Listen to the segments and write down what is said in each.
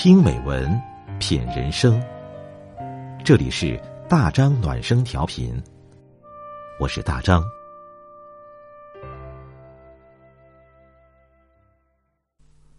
听美文，品人生。这里是大张暖声调频，我是大张。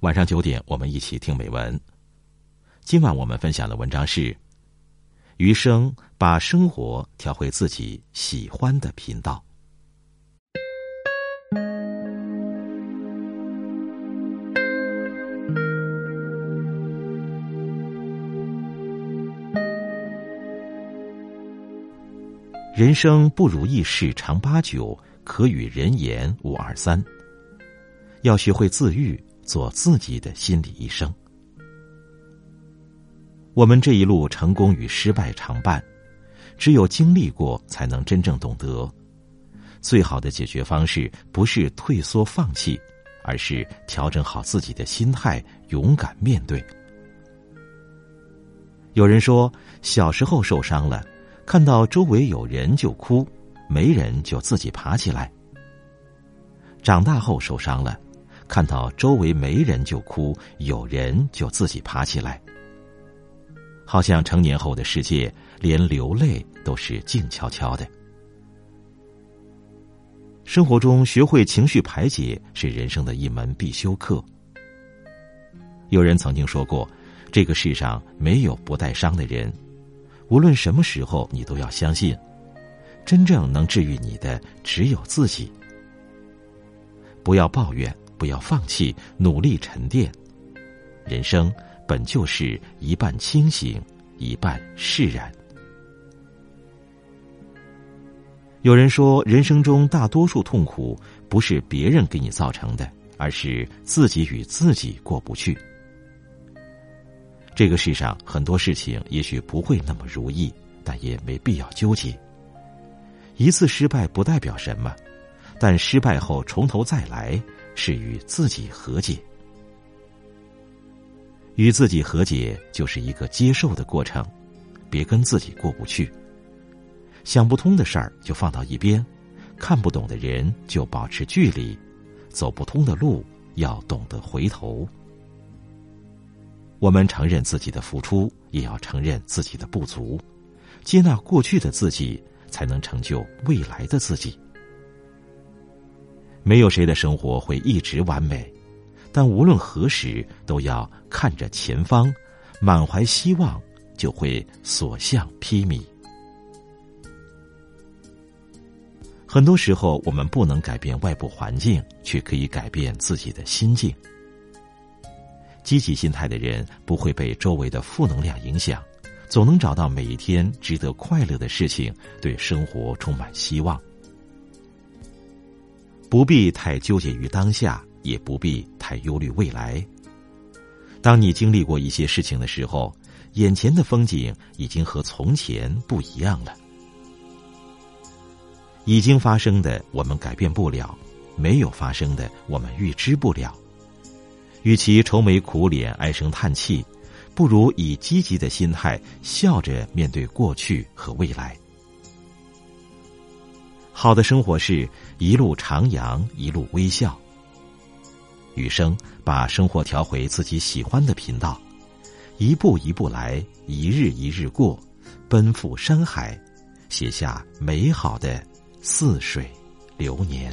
晚上九点，我们一起听美文。今晚我们分享的文章是：余生把生活调回自己喜欢的频道。人生不如意事常八九，可与人言无二三。要学会自愈，做自己的心理医生。我们这一路成功与失败常伴，只有经历过，才能真正懂得。最好的解决方式不是退缩放弃，而是调整好自己的心态，勇敢面对。有人说，小时候受伤了。看到周围有人就哭，没人就自己爬起来。长大后受伤了，看到周围没人就哭，有人就自己爬起来。好像成年后的世界，连流泪都是静悄悄的。生活中学会情绪排解是人生的一门必修课。有人曾经说过，这个世上没有不带伤的人。无论什么时候，你都要相信，真正能治愈你的只有自己。不要抱怨，不要放弃，努力沉淀。人生本就是一半清醒，一半释然。有人说，人生中大多数痛苦不是别人给你造成的，而是自己与自己过不去。这个世上很多事情也许不会那么如意，但也没必要纠结。一次失败不代表什么，但失败后从头再来是与自己和解。与自己和解就是一个接受的过程，别跟自己过不去。想不通的事儿就放到一边，看不懂的人就保持距离，走不通的路要懂得回头。我们承认自己的付出，也要承认自己的不足，接纳过去的自己，才能成就未来的自己。没有谁的生活会一直完美，但无论何时，都要看着前方，满怀希望，就会所向披靡。很多时候，我们不能改变外部环境，却可以改变自己的心境。积极心态的人不会被周围的负能量影响，总能找到每一天值得快乐的事情，对生活充满希望。不必太纠结于当下，也不必太忧虑未来。当你经历过一些事情的时候，眼前的风景已经和从前不一样了。已经发生的我们改变不了，没有发生的我们预知不了。与其愁眉苦脸、唉声叹气，不如以积极的心态笑着面对过去和未来。好的生活是一路徜徉，一路微笑。余生把生活调回自己喜欢的频道，一步一步来，一日一日过，奔赴山海，写下美好的似水流年。